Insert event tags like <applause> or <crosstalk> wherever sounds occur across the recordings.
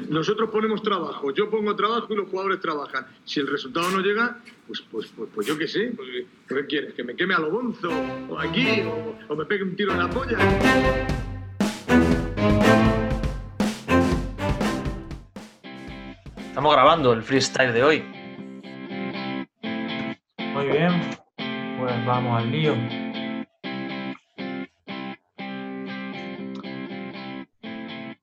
Nosotros ponemos trabajo, yo pongo trabajo y los jugadores trabajan. Si el resultado no llega, pues, pues, pues, pues yo qué sé. Pues, ¿Qué quieres? ¿Que me queme a lo bonzo? ¿O aquí? O, ¿O me pegue un tiro en la polla? Estamos grabando el freestyle de hoy. Muy bien, pues vamos al lío.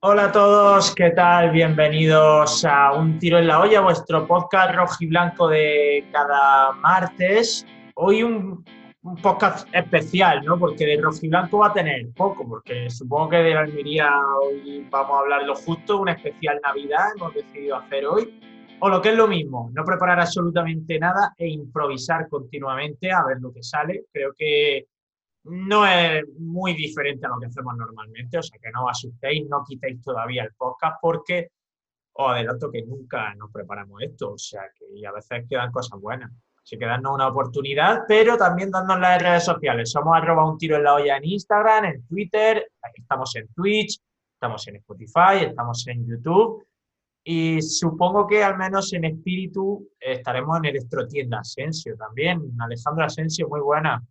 Hola a todos, ¿qué tal? Bienvenidos a Un Tiro en la Olla, vuestro podcast rojo y blanco de cada martes. Hoy un, un podcast especial, ¿no? Porque de rojo y blanco va a tener poco, porque supongo que de la Almería hoy vamos a hablar lo justo, una especial Navidad hemos decidido hacer hoy. O lo que es lo mismo, no preparar absolutamente nada e improvisar continuamente a ver lo que sale. Creo que no es muy diferente a lo que hacemos normalmente, o sea que no os asustéis, no quitéis todavía el podcast porque os adelanto que nunca nos preparamos esto, o sea que a veces quedan cosas buenas. Así que una oportunidad, pero también dándonos las redes sociales. Somos arroba un tiro en la olla en Instagram, en Twitter, estamos en Twitch, estamos en Spotify, estamos en YouTube. Y supongo que al menos en espíritu estaremos en Electrotienda Asensio también. Alejandro Asensio, muy buena.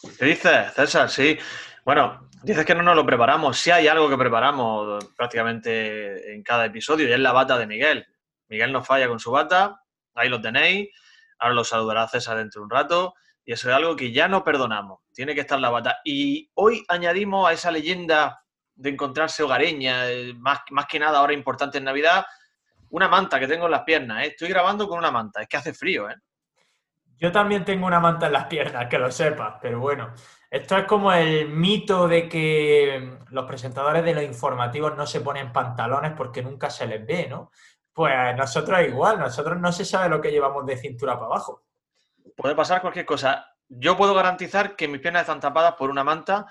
¿Qué dices, César? Sí. Bueno, dices que no nos lo preparamos. Sí hay algo que preparamos prácticamente en cada episodio y es la bata de Miguel. Miguel no falla con su bata, ahí lo tenéis. Ahora lo saludará César dentro de un rato. Y eso es algo que ya no perdonamos. Tiene que estar la bata. Y hoy añadimos a esa leyenda de encontrarse hogareña, eh, más, más que nada ahora importante en Navidad, una manta que tengo en las piernas. ¿eh? Estoy grabando con una manta. Es que hace frío, ¿eh? Yo también tengo una manta en las piernas, que lo sepas, pero bueno, esto es como el mito de que los presentadores de los informativos no se ponen pantalones porque nunca se les ve, ¿no? Pues nosotros igual, nosotros no se sabe lo que llevamos de cintura para abajo. Puede pasar cualquier cosa. Yo puedo garantizar que mis piernas están tapadas por una manta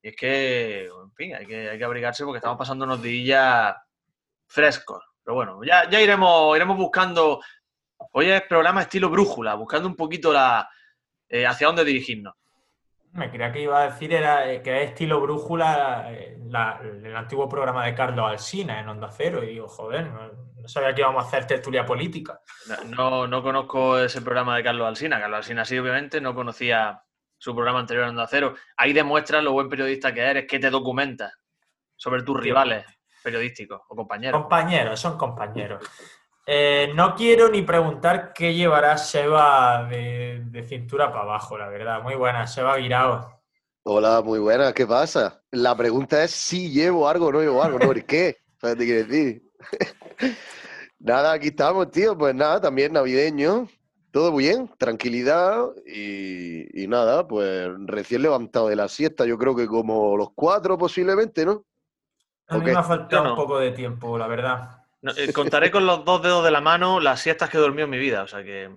y es que, en fin, hay que, abrigarse porque estamos pasando unos días frescos. Pero bueno, ya, ya iremos, iremos buscando. Hoy es programa estilo brújula, buscando un poquito la, eh, hacia dónde dirigirnos. Me creía que iba a decir era eh, que es estilo brújula eh, la- el antiguo programa de Carlos Alsina en Onda Cero. Y digo, joder, no, no sabía que íbamos a hacer tertulia política. No, no conozco ese programa de Carlos Alsina. Carlos Alsina sí, obviamente, no conocía su programa anterior en Onda Cero. Ahí demuestras lo buen periodista que eres, que te documentas sobre tus rivales periodísticos o compañeros. Compañeros, son compañeros. Eh, no quiero ni preguntar qué llevará Seba de, de cintura para abajo, la verdad. Muy buena, Seba Virao. Hola, muy buena, ¿qué pasa? La pregunta es si llevo algo o no llevo algo, ¿no? ¿Por qué? ¿Sabes qué quiere decir? <laughs> nada, aquí estamos, tío, pues nada, también navideño, todo bien, tranquilidad y, y nada, pues recién levantado de la siesta, yo creo que como los cuatro posiblemente, ¿no? A mí me ha faltado no. un poco de tiempo, la verdad. No, eh, contaré con los dos dedos de la mano las siestas que he dormido en mi vida. O sea que.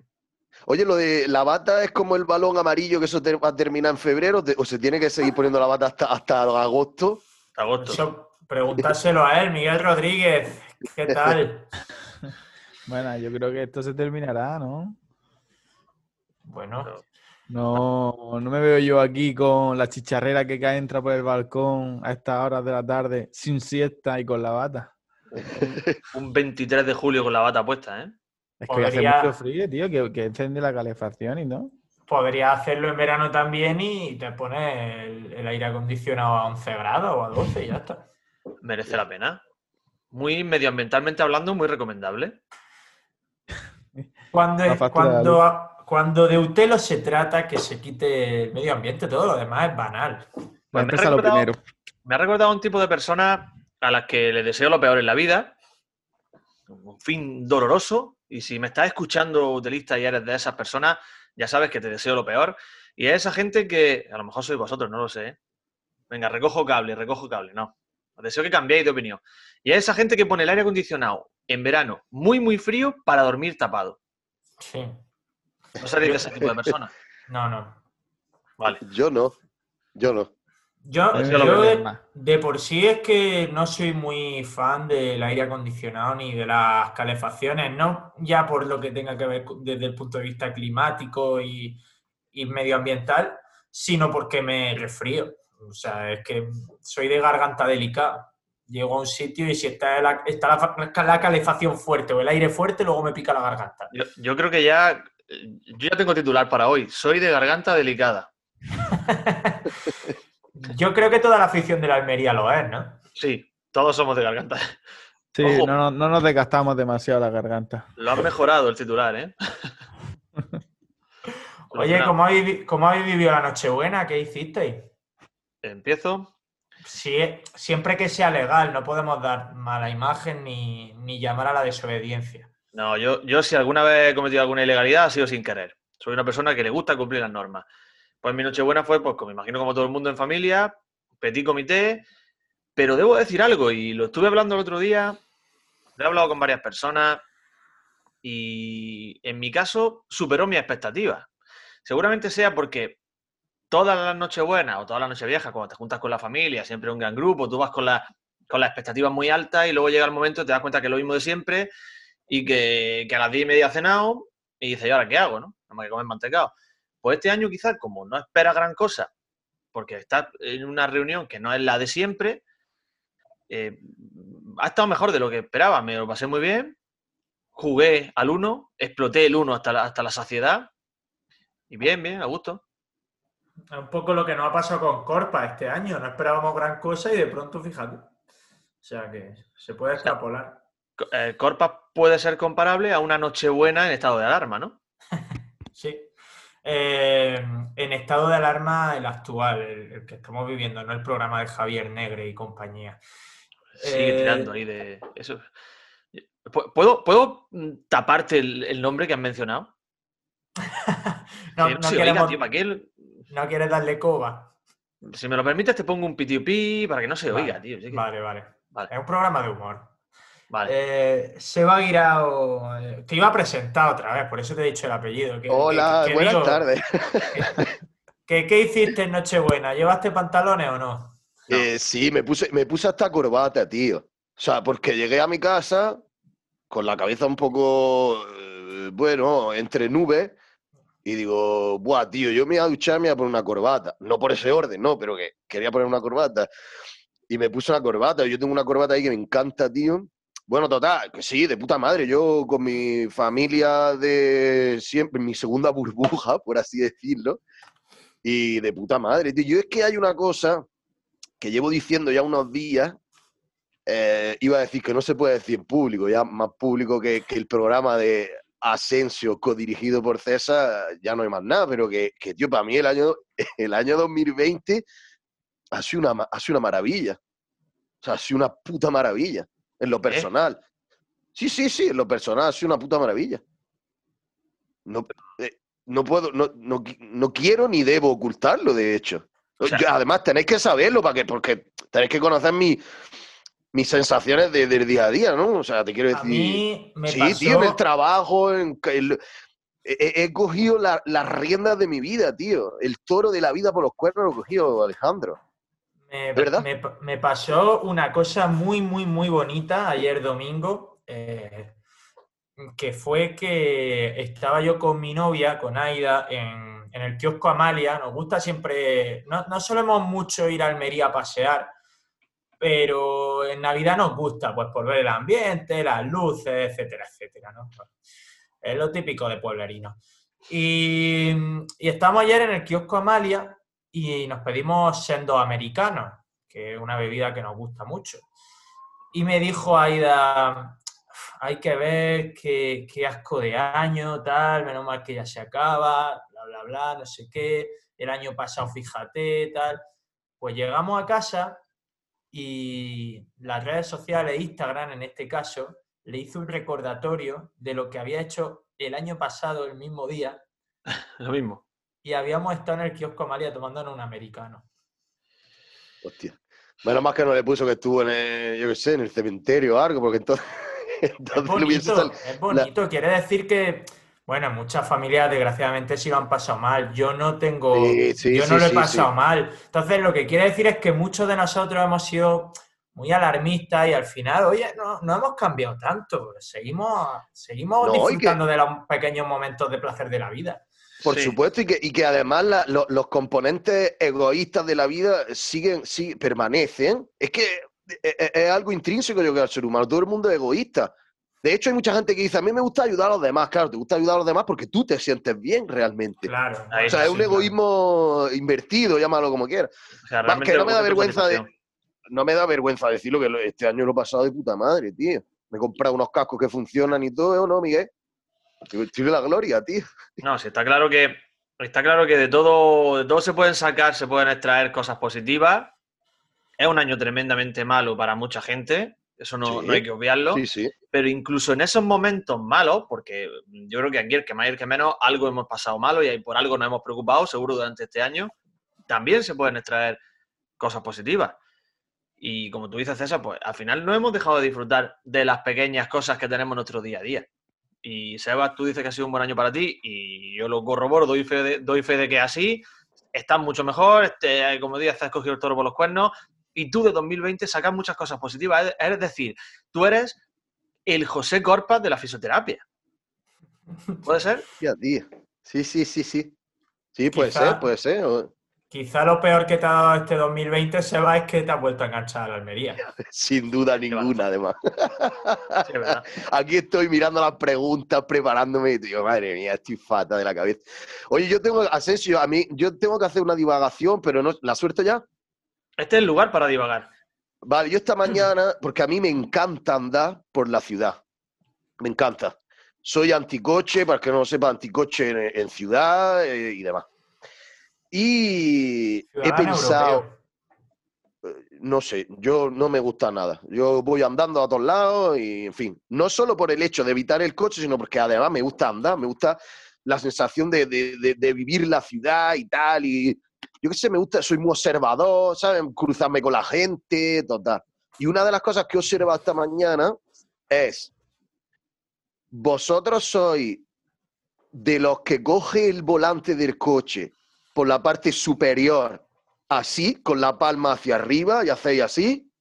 Oye, lo de la bata es como el balón amarillo que eso te- va a terminar en febrero, o se tiene que seguir poniendo la bata hasta, hasta agosto. Agosto. Eso, preguntárselo a él, Miguel Rodríguez. ¿Qué tal? <laughs> Bueno, yo creo que esto se terminará, ¿no? Bueno, No, no me veo yo aquí con la chicharrera que cae entra por el balcón a estas horas de la tarde, sin siesta y con la bata. <laughs> Un 23 de julio con la bata puesta, ¿eh? Es que hoy hace Podría- mucho frío, tío, que, que encende la calefacción y no. podría hacerlo en verano también y te pones el, el aire acondicionado a 11 grados o a 12 y ya está. Merece la pena. Muy medioambientalmente hablando, muy recomendable. Cuando, cuando, cuando de Utelo se trata que se quite el medio ambiente, todo lo demás es banal. Pues me, ha recordado, primero. me ha recordado a un tipo de personas a las que le deseo lo peor en la vida. Un fin doloroso. Y si me estás escuchando, utilista, y eres de esas personas, ya sabes que te deseo lo peor. Y es esa gente que, a lo mejor sois vosotros, no lo sé. ¿eh? Venga, recojo cable, recojo cable. No. Os deseo que cambiéis de opinión. Y es esa gente que pone el aire acondicionado en verano muy, muy frío para dormir tapado. Sí. No seréis de ese tipo de personas. <laughs> No, no. Vale. Yo no, yo no. Yo, Pues yo de, por sí es que no soy muy fan del aire acondicionado ni de las calefacciones, no ya por lo que tenga que ver desde el punto de vista climático y, y medioambiental, sino porque me resfrío. O sea, es que soy de garganta delicada. llego a un sitio y si está, la, está la, la calefacción fuerte o el aire fuerte, luego me pica la garganta. Yo, yo creo que ya. Yo ya tengo titular para hoy. Soy de garganta delicada. <laughs> Yo creo que toda la afición de la Almería lo es, ¿no? Sí, todos somos de garganta. <laughs> Sí, Ojo. no, no- no nos desgastamos demasiado la garganta. Lo han mejorado el titular, ¿eh? <laughs> Oye, ¿cómo habéis, cómo habéis vivido la Nochebuena? ¿Qué hicisteis? Empiezo. Sí, siempre que sea legal, no podemos dar mala imagen ni, ni llamar a la desobediencia. No, yo, yo si alguna vez he cometido alguna ilegalidad ha sido sin querer. Soy una persona que le gusta cumplir las normas. Pues mi Nochebuena fue, pues, me imagino como todo el mundo en familia, petit comité, pero debo decir algo, y lo estuve hablando el otro día, he hablado con varias personas, y en mi caso superó mis expectativas. Seguramente sea porque todas las Nochebuenas o todas las Nocheviejas, cuando te juntas con la familia, siempre un gran grupo, tú vas con, la- con las expectativas muy altas y luego llega el momento y te das cuenta que es lo mismo de siempre y que, a las 10 y media has cenado y dices, ¿y ahora qué hago? ¿no? Nada más que comer mantecado. Pues este año quizás, como no esperas gran cosa, porque estás en una reunión que no es la de siempre, eh, ha estado mejor de lo que esperaba. Me lo pasé muy bien, jugué al 1, exploté el 1 hasta la, hasta la saciedad y bien, bien, a gusto. Es un poco lo que nos ha pasado con Corpa este año. No esperábamos gran cosa y de pronto, fíjate. O sea que se puede extrapolar. Eh, Corpa puede ser comparable a una Nochebuena en estado de alarma, ¿no? <laughs> Sí. Eh, en estado de alarma el actual, el, el que estamos viviendo, no el programa de Javier Negre y compañía. Sigue Eh, tirando ahí de eso. ¿Pu- ¿Puedo, ¿puedo mm, taparte el, el nombre que has mencionado? <laughs> No, Que no no se queremos- oiga, tío, ¿para qué el- no quieres darle coba. Si me lo permites, te pongo un pitiupi para que no se Vale, oiga, tío. Vale. Vale. Es un programa de humor. Vale. Eh, Seba Guirao, eh, te iba a presentar otra vez, por eso te he dicho el apellido. que- Hola, que- que buenas tardes. que- ¿Qué hiciste en Nochebuena? ¿Llevaste pantalones o no? No. Eh, sí, me puse, me puse hasta corbata, tío. O sea, porque llegué a mi casa con la cabeza un poco, eh, bueno, entre nubes. Y digo, buah, tío, yo me voy a duchar, me voy a poner una corbata. No por ese orden, no, pero que quería poner una corbata. Y me puse una corbata. Yo tengo una corbata ahí que me encanta, tío. Bueno, total, que sí, de puta madre. Yo con mi familia de siempre, mi segunda <laughs> burbuja, por así decirlo. Y de puta madre, tío. Yo es que hay una cosa que llevo diciendo ya unos días, eh, iba a decir que no se puede decir en público, ya más público que, el programa de Asensio, codirigido por César, ya no hay más nada, pero que, que, tío, para mí el año, <laughs> el año 2020 ha sido, una, una maravilla. O ha sido una puta maravilla, en lo personal. Sí, sí, sí, en lo personal ha sido una puta maravilla. No, eh, no puedo, no, no, no quiero ni debo ocultarlo, de hecho. O sea- Yo- además, tenéis que saberlo para que, porque tenéis que conocer mi- mis sensaciones de- del día a día, ¿no? O sea, te quiero A decir. mí me sí, pasó... tío, en el trabajo, en, he, cogido la- las riendas de mi vida, tío. El toro de la vida por los cuernos lo he cogido Alejandro. Me, ¿Verdad? me- me pasó una cosa muy, muy, muy bonita ayer domingo, eh, que fue que estaba yo con mi novia, con Aida, en, en el kiosco Amalia. Nos gusta siempre, no, no solemos mucho ir a Almería a pasear, pero en Navidad nos gusta, pues por ver el ambiente, las luces, etcétera, etcétera, ¿no? Es lo típico de pueblerino. Y, y estamos ayer en el kiosco Amalia y nos pedimos sendo americanos, que es una bebida que nos gusta mucho. Y me dijo Aida, hay que ver qué, qué asco de año, tal, menos mal que ya se acaba, bla, bla, bla, no sé qué, el año pasado fíjate, tal. Pues llegamos a casa y las redes sociales, Instagram en este caso, le hizo un recordatorio de lo que había hecho el año pasado, el mismo día, <laughs> Lo mismo. Y habíamos estado en el kiosco Amalia tomándonos un americano. Hostia. Menos mal que no le puso que estuvo en el, yo qué sé, en el cementerio o algo, porque entonces, <laughs> Es entonces bonito, es bonito. Quiere decir que, bueno, muchas familias desgraciadamente sí lo han pasado mal. Yo no tengo, Sí, sí, yo no sí, lo he pasado mal. Entonces, lo que quiere decir es que muchos de nosotros hemos sido muy alarmistas y al final, oye, no, no hemos cambiado tanto. Seguimos, seguimos No, y que- disfrutando de los pequeños momentos de placer de la vida. Por Sí. supuesto, y que, y que además la- lo- los componentes egoístas de la vida siguen, sí, permanecen. Es que es, es- es algo intrínseco yo creo al ser humano. Todo el mundo es egoísta. De hecho, hay mucha gente que dice, a mí me gusta ayudar a los demás. Claro, te gusta ayudar a los demás porque tú te sientes bien realmente. Claro. Ahí O sea, es un Sí, claro. egoísmo invertido, llámalo como quieras. O sea, realmente que no me da vergüenza de-. No me da vergüenza decirlo que este año lo he pasado de puta madre, tío. Me he comprado unos cascos que funcionan y todo, ¿o ¿no, Miguel? De la gloria, tío. No, sí, está claro que está claro que de todo, de todo se pueden sacar, se pueden extraer cosas positivas. Es un año tremendamente malo para mucha gente, eso no, Sí. no hay que obviarlo. Sí, sí. Pero incluso en esos momentos malos, porque yo creo que aquí el que más y el que menos, algo hemos pasado malo y por algo nos hemos preocupado, seguro durante este año, también se pueden extraer cosas positivas. Y como tú dices, César, pues al final no hemos dejado de disfrutar de las pequeñas cosas que tenemos en nuestro día a día. Y Sebas, tú dices que ha sido un buen año para ti y yo lo corroboro, doy fe de, doy fe de que es así. Estás mucho mejor, este, como dices, has cogido el toro por los cuernos y tú de 2020 sacas muchas cosas positivas. Es, decir, tú eres el José Corpas de la fisioterapia. ¿Puede ser? Sí, sí, sí, sí. Sí, puede Quizá- ser, puede ser. Quizá lo peor que te ha dado este 2020, Seba, es que te has vuelto a enganchar a la Almería. <laughs> Sin duda ninguna, además. Sí. <laughs> Aquí estoy mirando las preguntas, preparándome y digo, madre mía, estoy fata de la cabeza. Oye, yo tengo, Asensio, a mí, yo tengo que hacer una divagación, pero no, ¿la suelto ya? Este es el lugar para divagar. Vale, yo esta mañana, porque a mí me encanta andar por la ciudad. Me encanta. Soy anticoche, para el que no lo sepa, anticoche en, en ciudad eh, y demás. Y he pensado, europeo. no sé, yo no me gusta nada. Yo voy andando a todos lados y, en fin, no solo por el hecho de evitar el coche, sino porque además me gusta andar, me gusta la sensación de, de- de- de vivir la ciudad y tal. Y yo qué sé, me gusta, soy muy observador, ¿sabes? Cruzarme con la gente, total. Y una de las cosas que he observado esta mañana es, vosotros sois de los que coge el volante del coche por la parte superior, así, con la palma hacia arriba y hacéis así,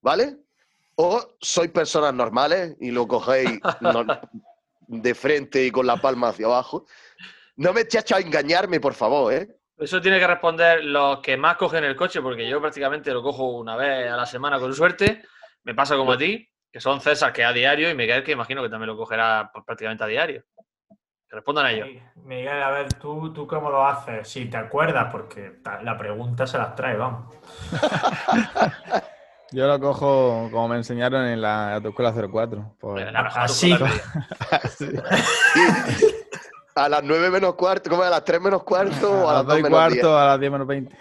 ¿vale? O sois personas normales y lo cogéis <laughs> de frente y con la palma hacia abajo. No me echéis a engañarme, por favor, ¿eh? Eso tiene que responder los que más cogen el coche, porque yo prácticamente lo cojo una vez a la semana con suerte. Me pasa como a ti, que son César que a diario y Miguel que imagino que también lo cogerá pues, prácticamente a diario. Respondan a ellos. Miguel, a ver, ¿tú, ¿tú cómo lo haces? Si te acuerdas, porque la pregunta se las trae, vamos. <laughs> Yo lo cojo como me enseñaron en la autoescuela 04. por- La Así. la vida. Sí. A las nueve menos cuarto, ¿cómo es? A las tres menos cuarto o a, a las las dos 2 y menos cuarto, a las 10 menos 20.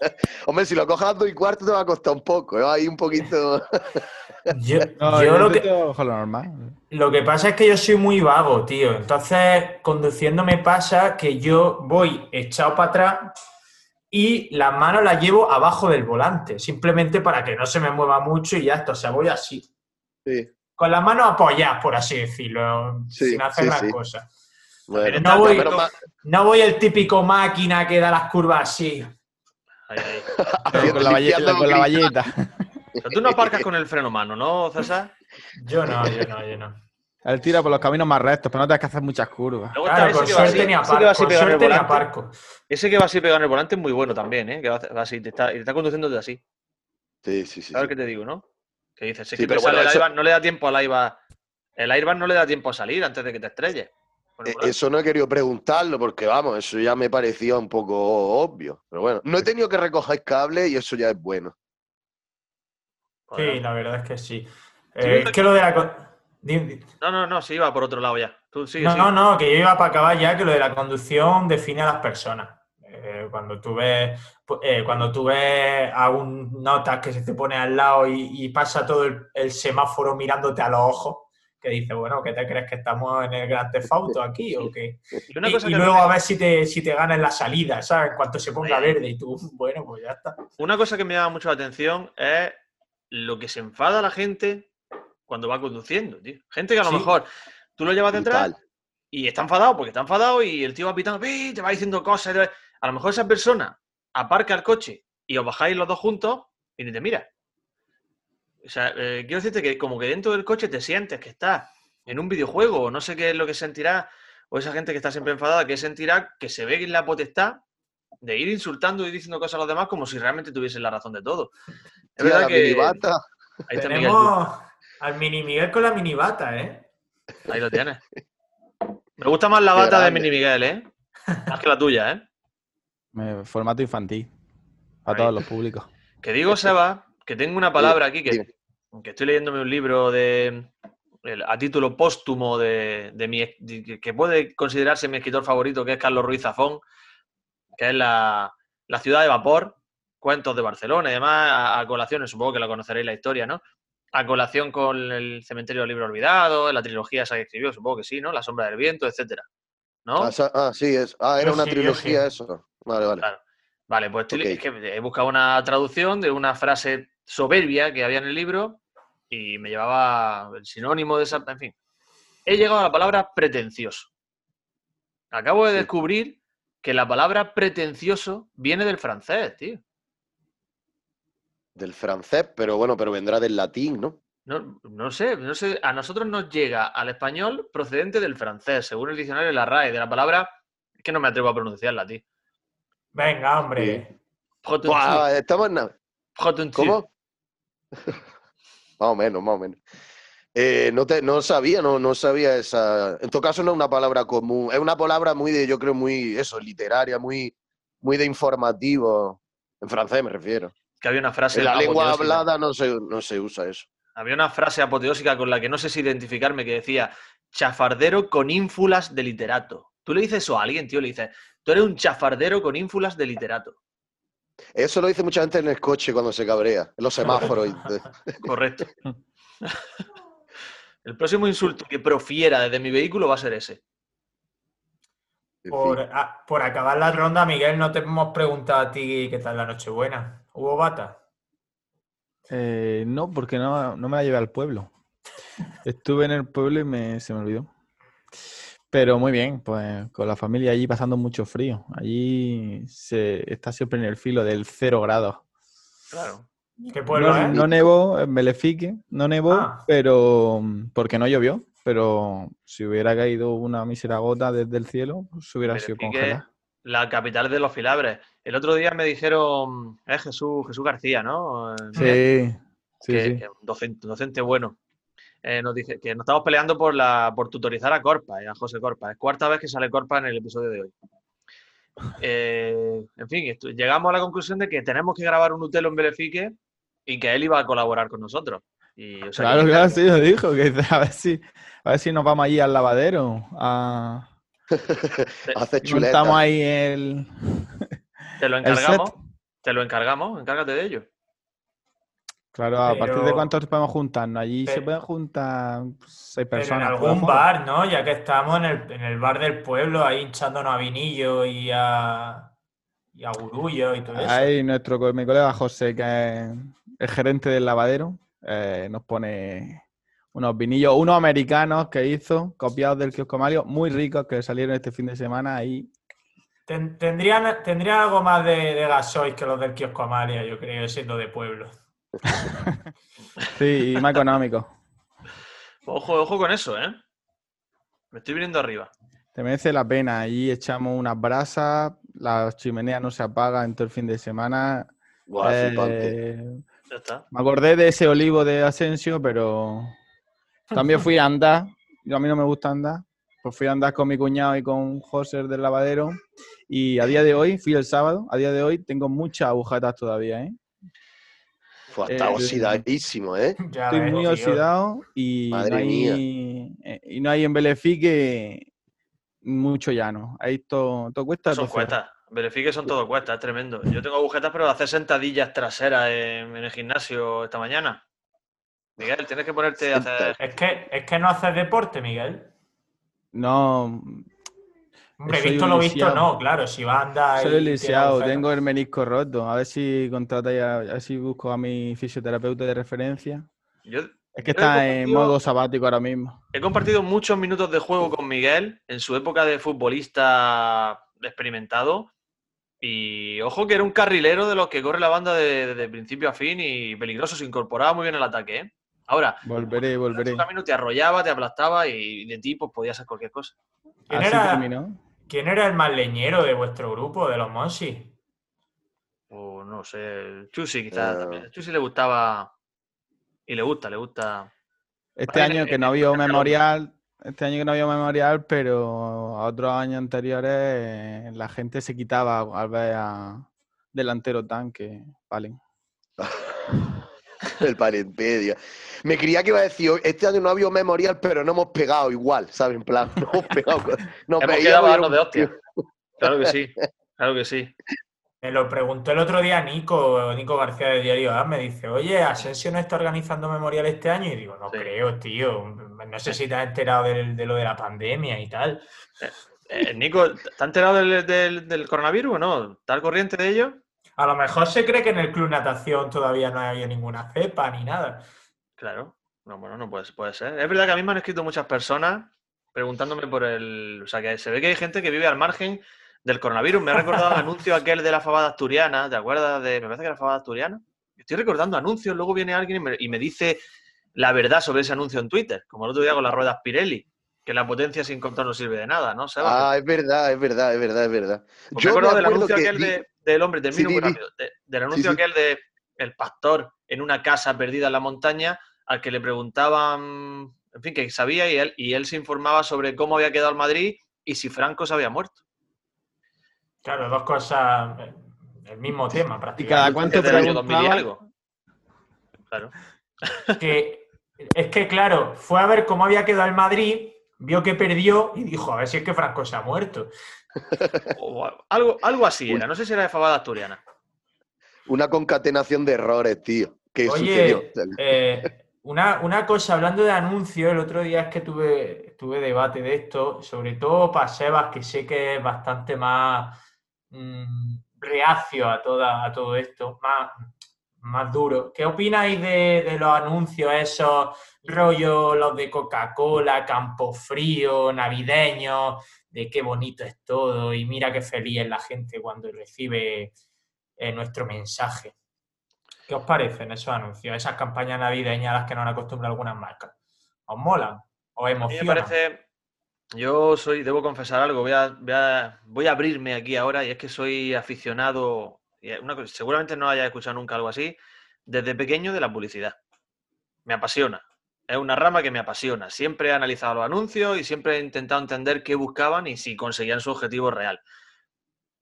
<laughs> Hombre, si lo coges a las dos y cuarto te va a costar un poco, ¿eh? Ahí un poquito... <laughs> Yo, <laughs> No, yo yo lo, que, normal. lo que pasa es que yo soy muy vago, tío. Entonces, conduciendo me pasa que yo voy echado para atrás y las manos las llevo abajo del volante, simplemente para que no se me mueva mucho y ya está. O sea, voy así. Sí, Con las manos apoyadas, por así decirlo, Sí, sin hacer sí, las sí. cosas. bueno. No voy- No voy el típico máquina que da las curvas así. <laughs> Con la, con la cristal. valleta. <laughs> Pero tú no aparcas con el freno mano, ¿no, César? Yo no, yo no, yo no. Él tira por los caminos más rectos, pero no tienes que hacer muchas curvas. Luego está Claro, ese con que va así- suerte ni ese que va aparco. Ese que va así pegado en el volante es muy bueno también, ¿eh? Que va así, te está, y te está conduciendo desde así. Sí, sí, sí. ¿Sabes sí. qué te digo, no? Que dices, Sí, es que pero bueno, el eso- airbag, no le da tiempo al airbag. El airbag no le da tiempo a salir antes de que te estrelles. volante. Eso no he querido preguntarlo porque, vamos, eso ya me parecía un poco obvio. Pero bueno, no he tenido que recoger cable y eso ya es bueno. Joder. Sí, la verdad es que sí. Eh, es que lo de la... di- No, no, no, sí iba por otro lado ya. Tú sigue, No, sigue. no, no, que yo iba para acabar ya que lo de la conducción define a las personas. Eh, cuando tú ves, eh, cuando tú ves a un nota que se te pone al lado y, y pasa todo el, el semáforo mirándote a los ojos, que dice, bueno, ¿qué te crees que estamos en el Gran Tefauto aquí o qué? Y una Y, cosa y que luego me- a ver si te, si te ganas la salida, ¿sabes? En cuanto se ponga Ahí. verde y tú, bueno, pues ya está. Una cosa que me llama mucho la atención es lo que se enfada la gente cuando va conduciendo, tío. Gente que a lo Sí. mejor tú lo llevas detrás y está enfadado porque está enfadado y el tío va pitando, "Pi", te va diciendo cosas. A lo mejor esa persona aparca el coche y os bajáis los dos juntos y ni te mira. O sea, eh, quiero decirte que como que dentro del coche te sientes que estás en un videojuego o no sé qué es lo que sentirá, o esa gente que está siempre enfadada, que sentirá que se ve en la potestad de ir insultando y diciendo cosas a los demás como si realmente tuviesen la razón de todo. Es verdad la que. minibata. Ahí está Miguel. Tenemos al mini Miguel con la mini bata, ¿eh? Ahí lo tienes. Me gusta más la Qué bata de. Mini Miguel, ¿eh? Más que la tuya, ¿eh? Formato infantil. A Ahí. todos los públicos. Que digo, Seba, que tengo una palabra aquí que, que estoy leyéndome un libro de a título póstumo de, de mi de- que- que puede considerarse mi escritor favorito, que es Carlos Ruiz Zafón, que es la, la ciudad de vapor, cuentos de Barcelona y demás, a, a colación, supongo que la conoceréis la historia, ¿no? A colación con el cementerio del libro olvidado, la trilogía esa que escribió, supongo que sí, ¿no? La sombra del viento, etcétera. ¿no? Ah, ah, sí, es. Ah, era Yo una sí, trilogía sí. eso. Vale, vale. Claro. Vale, pues estoy- Ok. es que he buscado una traducción de una frase soberbia que había en el libro y me llevaba el sinónimo de esa. En fin. He llegado a la palabra pretencioso. Acabo de Sí. descubrir que la palabra pretencioso viene del francés, tío. Del francés, pero bueno, pero vendrá del latín, ¿no? No, no sé, no sé. A nosotros nos llega al español procedente del francés, según el diccionario de la RAE, de la palabra. Es que no me atrevo a pronunciarla, tío. Venga, hombre. Buah, estamos en. ¿Cómo? <laughs> más o menos, más o menos. Eh, no, te, no sabía, no, no sabía esa. En todo caso, no es una palabra común. Es una palabra muy de, yo creo, muy, eso, literaria, muy, muy de informativo. En francés me refiero. Que había una frase. En la lengua hablada no se, no se usa eso. Había una frase apoteósica con la que no sé si identificarme que decía chafardero con ínfulas de literato. Tú le dices eso a alguien, tío, le dices, tú eres un chafardero con ínfulas de literato. Eso lo dice mucha gente en el coche cuando se cabrea, en los <laughs> semáforos. Correcto. <laughs> El próximo insulto que profiera desde mi vehículo va a ser ese. Por, fin. a- por acabar la ronda, Miguel, no te hemos preguntado a ti qué tal la Nochebuena. ¿Hubo bata? Eh, no, porque no, no me la llevé al pueblo. Estuve en el pueblo y me, se me olvidó. Pero muy bien, pues con la familia allí pasando mucho frío. Allí se está siempre en el filo del cero grados. Claro. ¿Qué pueblo no, es? no nevó en Melefique, no nevó, Ah. pero porque no llovió. Pero si hubiera caído una mísera gota desde el cielo, pues hubiera sido congelada. La capital de los filabres. El otro día me dijeron, es Jesús, Jesús García, ¿no? Eh, Sí, sí, que, sí. que un docente, docente bueno. Eh, nos dice que nos estamos peleando por la por tutorizar a Corpa y a José Corpa. Es cuarta vez que sale Corpa en el episodio de hoy. Eh, en fin, llegamos a la conclusión de que tenemos que grabar un Utelo en Belefique y que él iba a colaborar con nosotros. Y, o sea, Claro, que- claro, <laughs> sí, lo dijo. Que dice, a ver si, a ver si nos vamos allí al lavadero. A... Hace chuleta. Montamos ahí el. <laughs> te lo encargamos. Te lo encargamos, encárgate de ello. Claro, ¿a partir de cuántos podemos juntarnos? Allí se pueden juntar seis Pero en personas. por algún bar, ¿no? Ya que estamos en el, en el bar del pueblo, ahí hinchándonos a vinillo y a, y a gurullo y todo eso. Ahí nuestro mi colega José, que es el gerente del lavadero, eh, nos pone unos vinillos, unos americanos que hizo, copiados del kiosco Mario, muy ricos que salieron este fin de semana ahí. Ten- tendrían, tendrían algo más de, de gasoil que los del kiosco Amalia, yo creo, siendo de pueblo. <laughs> Sí, y más económicos. Ojo, ojo con eso, ¿eh? Me estoy viniendo arriba. Te merece la pena. Allí echamos unas brasas, la chimenea no se apaga en todo el fin de semana. Buah. Eh, Ya está. me acordé de ese olivo de Asensio, pero <laughs> también fui a andar. Yo a mí no me gusta andar. Pues fui a andar con mi cuñado y con José del lavadero. Y a día de hoy, fui el sábado, a día de hoy tengo muchas agujetas todavía, ¿eh? Fue hasta eh, oxidadísimo, ¿eh? Estoy ves, muy tío. oxidado y no, Madre hay, eh, y no hay en Belefique mucho llano. Ahí todo, todo cuesta. Son cuestas. Verifique son todo cuestas, es tremendo. Yo tengo agujetas, pero de hacer sentadillas traseras en, en el gimnasio esta mañana. Miguel, tienes que ponerte a hacer. Es que, es que no haces deporte, Miguel. No, Hombre, visto lo visto, no, claro, si va a andar. soy lisiado, tengo el menisco roto. A ver si contratáis, a, a ver si busco a mi fisioterapeuta de referencia. Yo Es que está en modo sabático ahora mismo. he compartido muchos minutos de juego con Miguel en su época de futbolista experimentado. Y ojo que era un carrilero de los que corre la banda de, de principio a fin y peligroso, se incorporaba muy bien al ataque. ¿eh? Ahora, Volveré, volveré. camino te arrollaba, te aplastaba y de ti pues podía ser cualquier cosa. ¿Quién Así era, terminó. ¿Quién era el más leñero de vuestro grupo, de los Monsi? O no sé, Chusi quizás. También. Chusi le gustaba y le gusta, le gusta. Este año que- no había memorial, este año que no había memorial, pero a otros años anteriores eh, la gente se quitaba al ver a delantero tanque, vale. <laughs> El palenpedia. Me creía que iba a decir, este año no ha habido memorial, pero no hemos pegado igual, ¿sabes? En plan, <laughs> no hemos pegado. Nos Hemos quedado de hostia. Claro que sí, <laughs> claro que sí. Me lo preguntó el otro día Nico, Nico García de Diario A, me dice, oye, Asensio no está organizando memorial este año. Y digo, no Sí. creo, tío. No sé si te has enterado de, lo de la pandemia y tal. Eh, Nico, ¿te has enterado del, del- del coronavirus o no? ¿Estás al corriente de ello? A lo mejor se cree que en el club natación todavía no había ninguna cepa ni nada. Claro. No, bueno, no puede, puede ser. Es verdad que a mí me han escrito muchas personas preguntándome por el... O sea, que se ve que hay gente que vive al margen del coronavirus. Me ha recordado el <laughs> anuncio aquel de la fabada asturiana. ¿Te acuerdas de...? Me parece que era la fabada asturiana. Estoy recordando anuncios, luego viene alguien y me, y me dice la verdad sobre ese anuncio en Twitter. Como el otro día con las ruedas Pirelli. Que la potencia sin control no sirve de nada, ¿no? Ah, es verdad, es verdad, es verdad, es verdad. Pues me acuerdo del anuncio aquel di- de- del hombre, termino Sí, muy rápido, de- del anuncio sí. aquel de el pastor en una casa perdida en la montaña, al que le preguntaban, en fin, que sabía y él, y él se informaba sobre cómo había quedado el Madrid y si Franco se había muerto. Claro, dos cosas, eh, el mismo tema ¿Y prácticamente. cada cuánto Desde el año 2000 y preguntaba? algo. Claro. <laughs> que es que, claro, fue a ver cómo había quedado el Madrid, vio que perdió y dijo, a ver si es que Franco se ha muerto. <laughs> O algo, algo así era, no sé si era de Fabada Asturiana. Una concatenación de errores, tío. ¿Qué Oye, sucedió? eh, una, una cosa, hablando de anuncios, el otro día es que tuve, tuve debate de esto, sobre todo para Sebas, que sé que es bastante más mm, reacio a, toda, a todo esto, más, más duro. ¿Qué opináis de, de los anuncios esos, rollo los de Coca-Cola, Campo Frío, navideños, de qué bonito es todo y mira qué feliz es la gente cuando recibe eh, nuestro mensaje? ¿Qué os parecen esos anuncios, esas campañas navideñas a las que nos han acostumbrado algunas marcas? ¿Os molan? ¿Os A mí me emocionan? parece, yo soy, debo confesar algo, voy a, voy a, abrirme aquí ahora y es que soy aficionado, una seguramente no haya escuchado nunca algo así, desde pequeño de la publicidad. Me apasiona, es una rama que me apasiona. Siempre he analizado los anuncios y siempre he intentado entender qué buscaban y si conseguían su objetivo real.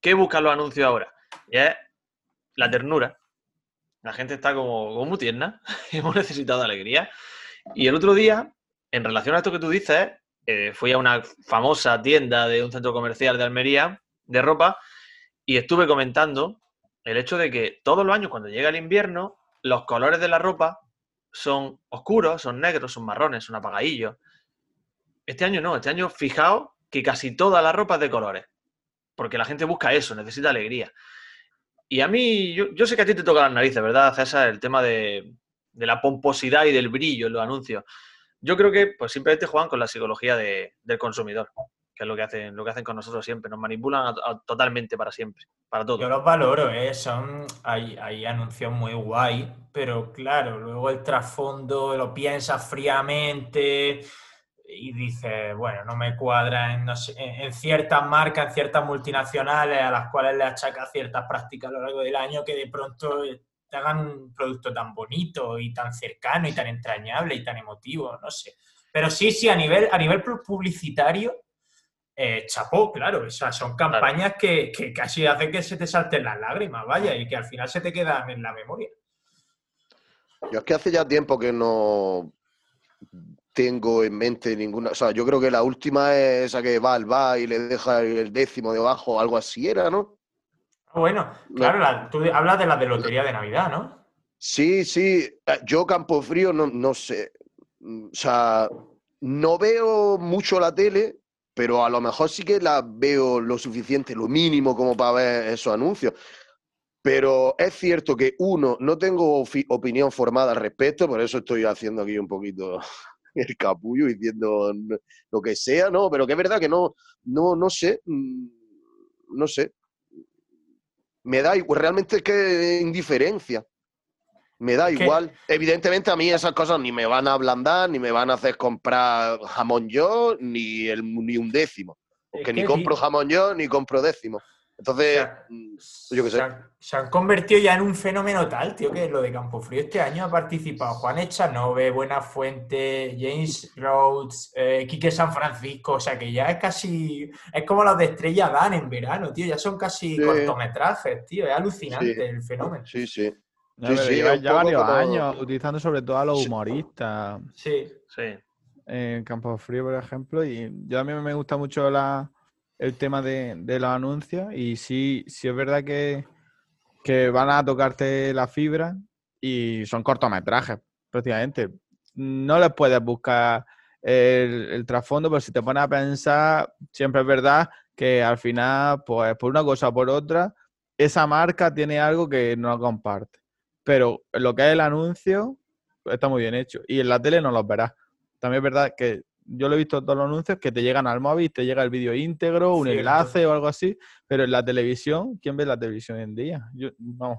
¿Qué buscan los anuncios ahora? Y es la ternura. La gente está como, como muy tierna, <laughs> hemos necesitado alegría. Y el otro día, en relación a esto que tú dices, eh, fui a una famosa tienda de un centro comercial de Almería de ropa y estuve comentando el hecho de que todos los años cuando llega el invierno, los colores de la ropa son oscuros, son negros, son marrones, son apagadillos. Este año no, este año fijaos que casi toda la ropa es de colores, porque la gente busca eso, necesita alegría. Y a mí, yo, sé que a ti te toca las narices, ¿verdad, César? El tema de, de la pomposidad y del brillo en los anuncios. Yo creo que pues simplemente juegan con la psicología de- del consumidor, que es lo que hacen, lo que hacen con nosotros siempre, nos manipulan totalmente para siempre, para todo. Yo los valoro, ¿eh? Son, hay, hay anuncios muy guay, pero claro, luego el trasfondo lo piensas fríamente y dices, bueno, no me cuadra en, en- ciertas marcas, en ciertas multinacionales a las cuales le achacas ciertas prácticas a lo largo del año que de pronto te hagan un producto tan bonito y tan cercano y tan entrañable y tan emotivo, no sé. Pero sí, sí, a nivel, a nivel pu- publicitario, eh, chapó, claro, o sea, son campañas que, que casi hacen que se te salten las lágrimas, vaya, y que al final se te quedan en la memoria. Yo es que hace ya tiempo que no tengo en mente ninguna. O sea, yo creo que la última es esa que va al va y le deja el décimo debajo o algo así era, ¿no? Ah, Bueno, claro, la- tú hablas de la de Lotería de Navidad, ¿no? Sí, sí. Eh, Yo Campo Frío no, no sé. Mm, O sea, no veo mucho la tele, pero a lo mejor sí que la veo lo suficiente, lo mínimo como para ver esos anuncios. Pero es cierto que, uno, no tengo opinión formada al respecto, por eso estoy haciendo aquí un poquito <laughs> el capullo diciendo lo que sea, ¿no? Pero que es verdad que no, no, no sé, mm, no sé. Me da igual, realmente es que indiferencia. Me da igual. Evidentemente a mí esas cosas ni me van a ablandar, ni me van a hacer comprar jamón yo, ni, el, ni un décimo. Porque ni compro jamón yo, ni compro décimo. Entonces, sea, mm, yo qué Se sé. han, se han convertido ya en un fenómeno tal, tío, que lo de Campofrío este año ha participado Juan Echanove, Buenafuente, James Rhodes, eh, Quique San Francisco, o sea que ya es casi, es como los de Estrella Dan en verano, tío, ya son casi Sí. cortometrajes, tío, es alucinante Sí. el fenómeno. Sí, sí. No, Sí, sí, lleva ya varios como- años utilizando sobre todo a los Sí. humoristas Sí, Sí. en Campo Frío, por ejemplo. Y yo a mí me gusta mucho la, el tema de, de los anuncios. Y sí, sí es verdad que, que van a tocarte la fibra y son cortometrajes, prácticamente. No les puedes buscar el, el trasfondo, pero si te pones a pensar, siempre es verdad que al final, pues por una cosa o por otra, esa marca tiene algo que no comparte. Pero lo que es el anuncio está muy bien hecho. Y en la tele no los verás. También es verdad que yo lo he visto todos los anuncios que te llegan al móvil, te llega el vídeo íntegro, un Cierto. enlace o algo así, pero en la televisión, ¿quién ve la televisión hoy en día? Yo, vamos,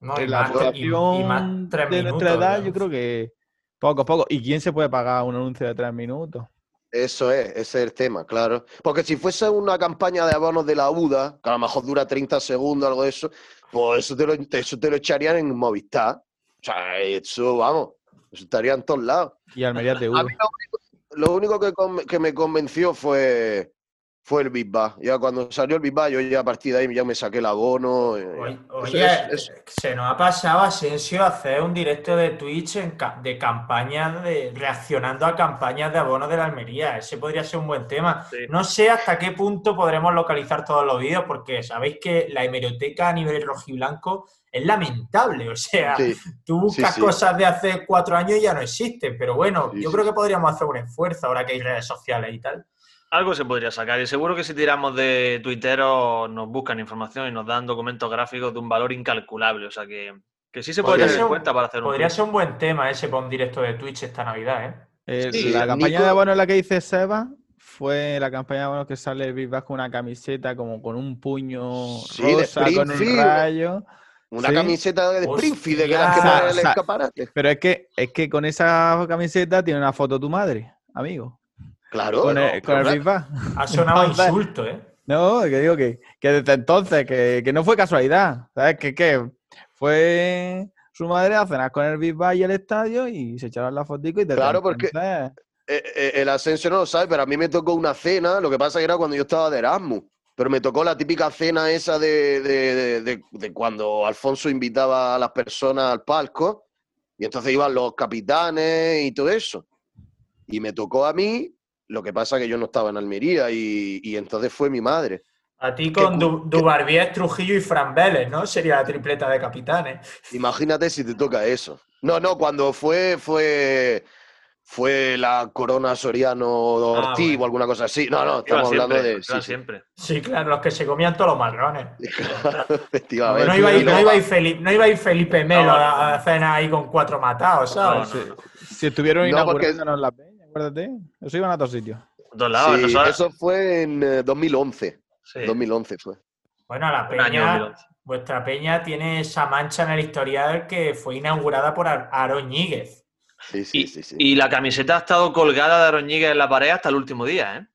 no, y en la población y más tres de minutos. nuestra edad, yo creo que poco, poco. ¿Y quién se puede pagar un anuncio de tres minutos? Eso es, ese es el tema, claro. Porque si fuese una campaña de abonos de la UDA, que a lo mejor dura 30 segundos, algo de eso, pues eso te lo, eso te lo echarían en Movistar. O sea, eso, vamos, eso estaría en todos lados. Y Almería TV. A mí lo único, lo único que, que me convenció fue, fue el Big Bang. Ya cuando salió el Big Bang, yo ya a partir de ahí ya me saqué el abono. eh, Oye, es- se nos ha pasado Asensio hacer un directo de Twitch en ca- de campañas de reaccionando a campañas de abono de la Almería. Ese podría ser un buen tema. Sí. No sé hasta qué punto podremos localizar todos los vídeos, porque sabéis que la hemeroteca a nivel rojiblanco es lamentable. <laughs> O sea, sí. tú buscas sí. cosas de hace cuatro años y ya no existen. Pero bueno, Sí, yo sí, creo que podríamos hacer un esfuerzo ahora que hay redes sociales y tal. Algo se podría sacar y seguro que si tiramos de tuiteros nos buscan información y nos dan documentos gráficos de un valor incalculable. O sea que, que sí se Podría tener en cuenta para hacer un Podría ser un buen tema ese para un directo de Twitch esta Navidad, ¿eh? Eh, Sí, la campaña Nico- de abono en la que dice Seba fue la campaña de abono que sale el Big Bang con una camiseta como con un puño Sí, de rosa, con un rayo. Una Sí. camiseta de Springfield, de que las que en el escaparate. Pero es que, es que con esa camiseta tiene una foto tu madre, amigo. Claro. con no, el, con pero el claro, Big Bang. Ha sonado <laughs> insulto, ¿eh? No, que digo que, que desde entonces, que, que no fue casualidad. ¿Sabes? Que, que fue su madre a cenar con el Big Bang y el estadio y se echaron la fotico y desde Claro, porque- entonces- eh, eh, el ascenso no lo sabe, pero a mí me tocó una cena, lo que pasa que era cuando yo estaba de Erasmus. Pero me tocó la típica cena esa de, de- de- de- de cuando Alfonso invitaba a las personas al palco y entonces iban los capitanes y todo eso. Y me tocó a mí, lo que pasa que yo no estaba en Almería y, y entonces fue mi madre. A ti con Du- Dubarbier, Trujillo y Fran Vélez, ¿no? Sería la tripleta de capitanes. Imagínate si te toca eso. No, no, cuando fue, fue, fue la Corona Soriano Ah, Ortiz bueno. o alguna cosa así. No, no, estamos hablando siempre, de. sí, sí. siempre. Sí, claro, los que se comían todos los marrones. <laughs> Efectivamente. No iba, a ir, No, iba a ir Felipe, no iba a ir Felipe Melo a, a no. cenar ahí con cuatro matados, ¿sabes? no, no. Si estuvieron No, porque- inaugurándonos la peña, acuérdate. Eso iban a todos sitios. Dos lados. Sí, eso fue en eh, 2011. sí, 2011 fue. Bueno, la peña, 2011. vuestra peña tiene esa mancha en el historial que fue inaugurada por Ar- Aarón Ñíguez. Sí, sí, Y, sí, sí. y la camiseta ha estado colgada de Aroñigue en la pared hasta el último día, ¿eh?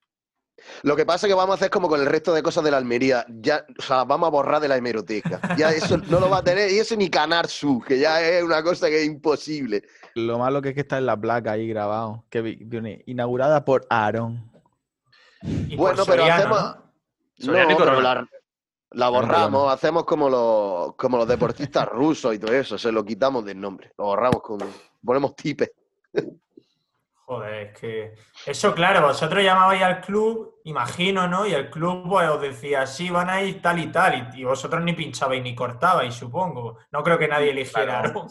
Lo que pasa es que vamos a hacer como con el resto de cosas de la Almería. Ya, o sea, vamos a borrar de la hemeroteca. Ya eso <laughs> no lo va a tener. Y eso ni Canar Su, que ya es una cosa que es imposible. Lo malo que es que está en la placa ahí grabado. Que viene inaugurada por Aarón. Y Bueno, por pero Soriano, hacemos- ¿no? No, pero la, la Corona. borramos, hacemos como los, como los deportistas rusos y todo eso. Se lo quitamos del nombre. Lo borramos con. Ponemos tipe. Joder, es que. Eso, claro, vosotros llamabais al club, imagino, ¿no? Y el club pues, os decía, sí, van a ir tal y tal. Y, y vosotros ni pinchabais ni cortabais, supongo. No creo que nadie eligiera. Claro.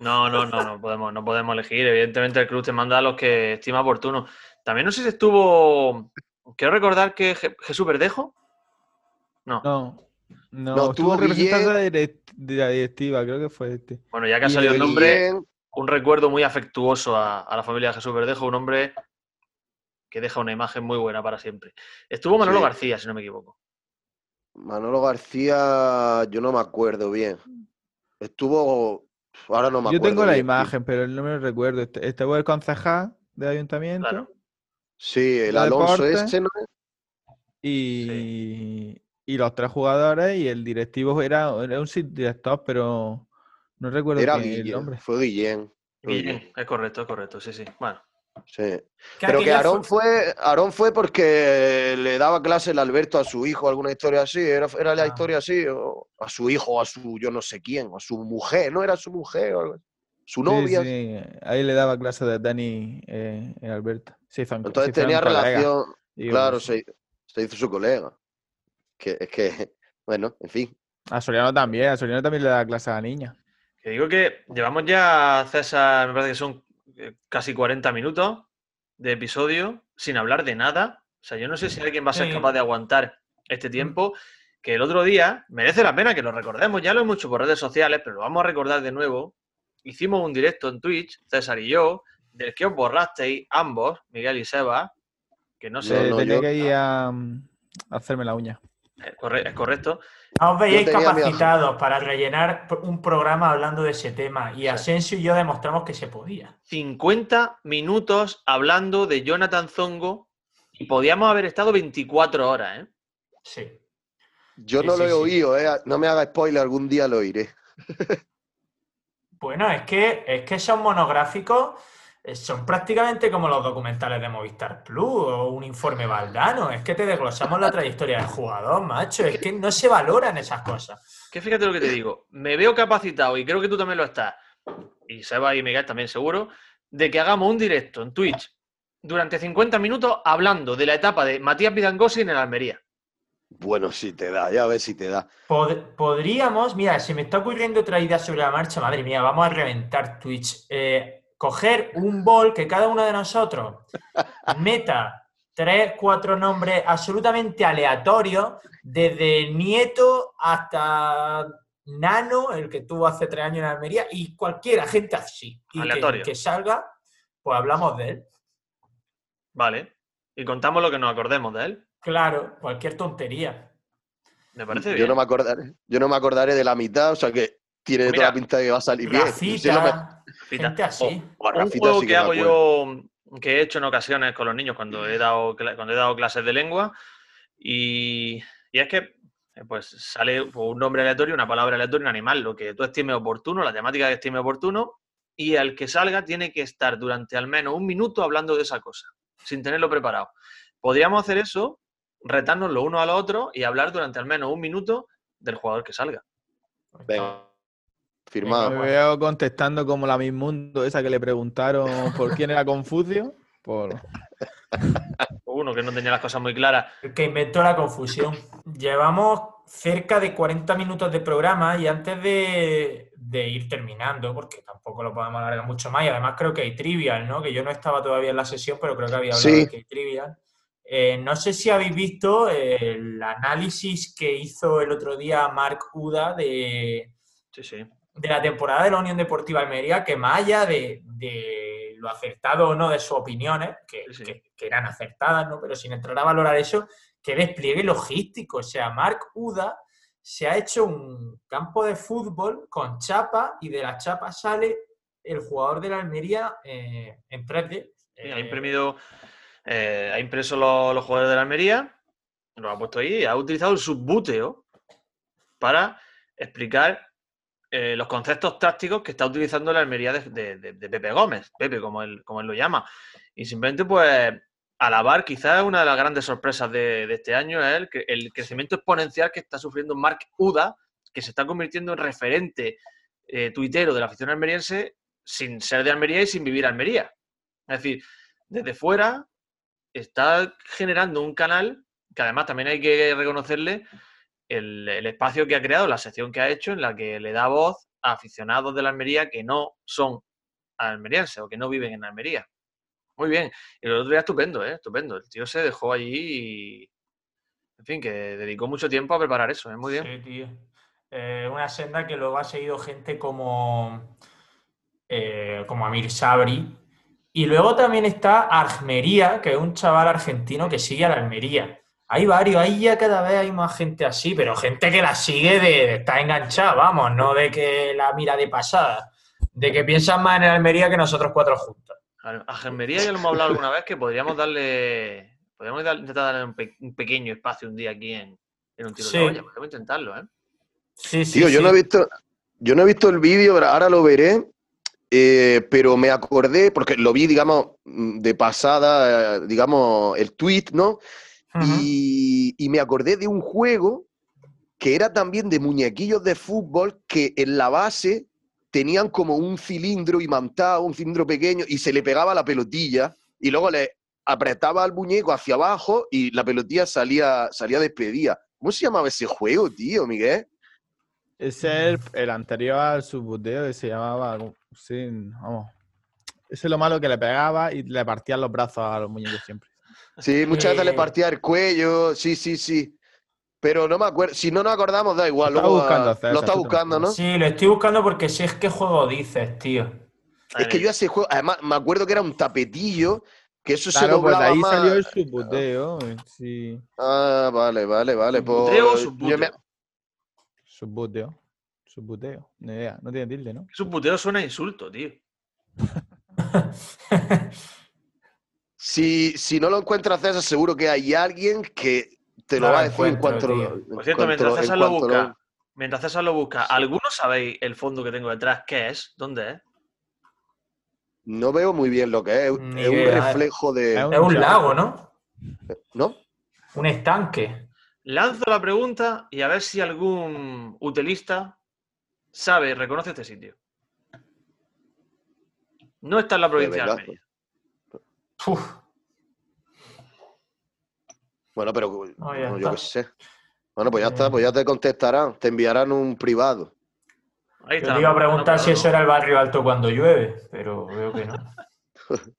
¿no? No, no, no, podemos, no podemos elegir. Evidentemente el club te manda a los que estima oportuno. También no sé si estuvo. Quiero recordar que Je- Jesús Verdejo. No. No. No, No, estuvo representante de, direct- la directiva, creo que fue este. Bueno, ya que ha salido el nombre, un recuerdo muy afectuoso a, a la familia de Jesús Verdejo, un hombre que deja una imagen muy buena para siempre. Estuvo Manolo Sí. García, si no me equivoco. Manolo García, yo no me acuerdo bien. Estuvo. Ahora no me Yo acuerdo. tengo la imagen, pero no me lo recuerdo. Este, este fue el concejal del ayuntamiento. Claro. Sí, el de Alonso deporte. ese, ¿no? y, y los tres jugadores y el directivo era, era un director, pero no recuerdo Era quién es el Guillén, nombre. fue Guillén. Guillén, es correcto, es correcto, sí, sí. Bueno, Sí. Pero que Aarón fue- Aarón fue porque le daba clase el Alberto a su hijo, alguna historia así, era, era la Ah. historia así, o a su hijo, a su yo no sé quién, a su mujer, no era su mujer, o algo así, su Sí, novia. sí, ahí le daba clase de Dani eh, Alberto. Se hizo- se Entonces tenía relación, claro, se, se hizo su colega. Que, es que, <laughs> bueno, en fin. A Soriano también, a Soriano también le da clase a la niña. Que digo que llevamos ya, César, me parece que son eh, casi 40 minutos de episodio sin hablar de nada. O sea, yo no sé si alguien va a ser capaz de aguantar este tiempo. Que el otro día, merece la pena que lo recordemos, ya lo hemos hecho por redes sociales, pero lo vamos a recordar de nuevo. Hicimos un directo en Twitch, César y yo, del que os borrasteis ambos, Miguel y Seba, que no sé, Le- no, tenía yo- que ir a, mm, a hacerme la uña. es correcto. No os veíais capacitados para rellenar un programa hablando de ese tema y Asensio y yo demostramos que se podía. 50 minutos hablando de Jonathan Zongo y podíamos haber estado 24 horas, ¿eh? Sí. Yo Sí, no lo he sí. oído, eh, no me haga spoiler, algún día lo oiré. <laughs> Bueno, es que, es que esos monográficos son prácticamente como los documentales de Movistar Plus o un informe Valdano. Es que te desglosamos la trayectoria del jugador, macho. Es que no se valoran esas cosas. Que fíjate lo que te digo, me veo capacitado y creo que tú también lo estás, y Seba y Miguel también seguro, de que hagamos un directo en Twitch durante 50 minutos hablando de la etapa de Matías Vidangosi en el Almería. Bueno, si te da, ya ves si te da. Pod- podríamos, mira, se me está ocurriendo otra idea sobre la marcha, madre mía, vamos a reventar Twitch. Eh, coger un bol que cada uno de nosotros meta tres, cuatro nombres absolutamente aleatorios, desde Nieto hasta Nano, el que tuvo hace tres años en Almería, y cualquier gente así. Y que, Aleatorio. que salga, pues hablamos de él. Vale. Y contamos lo que nos acordemos de él. Claro, cualquier tontería. Me parece Yo bien. no me acordaré, yo no me acordaré de la mitad, o sea que tiene Mira, toda la pinta de que va a salir bien. Gente así. Un juego sí que hago yo, que he hecho en ocasiones con los niños cuando he dado, cla- cuando he dado clases de lengua, y, y es que eh, pues sale pues, un nombre aleatorio, una palabra aleatoria, un animal, lo que tú estimes oportuno, la temática que estime oportuno, y al que salga tiene que estar durante al menos un minuto hablando de esa cosa, sin tenerlo preparado. Podríamos hacer eso, retarnos los unos a los otros y hablar durante al menos un minuto del jugador que salga. Venga, firmado. Me veo contestando como la Mundo, esa que le preguntaron por quién era Confucio. Por... <laughs> Uno que no tenía las cosas muy claras. El que inventó la confusión. Llevamos cerca de 40 minutos de programa y antes de, de ir terminando, porque tampoco lo podemos alargar mucho más, y además creo que hay trivial, ¿no? Que yo no estaba todavía en la sesión, pero creo que había hablado Sí. de que hay trivial. Eh, no sé si habéis visto el análisis que hizo el otro día Marc Uda de, Sí, sí. De la temporada de la Unión Deportiva Almería, que más allá de, de lo acertado o no de sus opiniones, que, Sí, que- que eran acertadas, ¿no? pero sin entrar a valorar eso, que despliegue logístico. O sea, Marc Uda se ha hecho un campo de fútbol con chapa y de la chapa sale el jugador de la Almería eh, en 3D. Sí, ha Eh, imprimido, eh, ha impreso los, los jugadores de la Almería, lo ha puesto ahí, y ha utilizado el subbuteo para explicar eh, los conceptos tácticos que está utilizando la Almería de, de- Pepe Gómez, Pepe como él, como él lo llama. Y simplemente pues alabar quizás una de las grandes sorpresas de, este año es el, el crecimiento exponencial que está sufriendo Marc Uda, que se está convirtiendo en referente eh, tuitero de la afición almeriense sin ser de Almería y sin vivir Almería. Es decir, desde fuera está generando un canal que además también hay que reconocerle el, espacio que ha creado, la sección que ha hecho en la que le da voz a aficionados de la Almería que no son almerienses o que no viven en Almería. Muy bien. Y el otro día estupendo, ¿eh? Estupendo. El tío se dejó allí y... En fin, que dedicó mucho tiempo a preparar eso, ¿eh? Muy bien. Sí, tío. Eh, una senda que luego ha seguido gente como, eh, como Amir Sabri. Y luego también está Armería, que es un chaval argentino que sigue a la Almería. Hay varios, ahí ya cada vez hay más gente así, pero gente que la sigue de, de estar enganchada, vamos, no de que la mira de pasada, de que piensan más en el Almería que nosotros cuatro juntos. A Almería ya lo hemos hablado alguna vez que podríamos darle, Podríamos intentar darle un, pe- un pequeño espacio un día aquí en, en un tiro Sí. de la olla. Podemos intentarlo, ¿eh? Sí, sí, Tío, yo sí. no he visto, yo no he visto el vídeo, pero ahora lo veré. eh, pero me acordé, porque lo vi, digamos, mm, de pasada, eh, digamos, el tweet, ¿no? Y, y me acordé de un juego que era también de muñequillos de fútbol que en la base tenían como un cilindro imantado, un cilindro pequeño, y se le pegaba la pelotilla, y luego le apretaba al muñeco hacia abajo y la pelotilla salía, salía despedida. ¿Cómo se llamaba ese juego, tío, Miguel? Ese es el, el anterior al subbuteo que se llamaba. Sí, vamos. Ese es lo malo que le pegaba y le partían los brazos a los muñecos siempre. Sí, muchas veces le Eh. partía el cuello, sí, sí, sí. Pero no me acuerdo, si no nos acordamos, da igual. Lo está luego, buscando, ah, César, lo está buscando, ¿no? Sí, lo estoy buscando porque sé es qué juego dices, tío. Es que yo ese juego, además, me acuerdo que era un tapetillo, que eso se Claro, pues de doblaba ahí más. salió el subbuteo. Sí, Ah, vale, vale, vale. Pues, ¿Subbuteo o yo subbuteo? me- subbuteo. Subbuteo. Ni idea. No tiene tilde, ¿no? Su puteo suena a insulto, tío. <laughs> Si, si no lo encuentras, César, seguro que hay alguien que te lo No lo va a decir en cuanto lo. Por cierto, mientras lo- en César lo busca, mientras César lo busca, ¿alguno sabéis el fondo que tengo detrás? ¿Qué es? ¿Dónde es? No veo muy bien lo que es. Ni es un idea. reflejo de. Es un lago, ¿no? ¿No? Un estanque. Lanzo la pregunta y a ver si algún utilista sabe y reconoce este sitio. No está en la provincia de Almería. Uf, Bueno, pero No, bueno, yo qué sé. Bueno, pues ya Eh. está, pues ya te contestarán, te enviarán un privado. Ahí yo está. te iba a preguntar no, si no, eso no. era el barrio alto cuando llueve, pero veo que no. <laughs>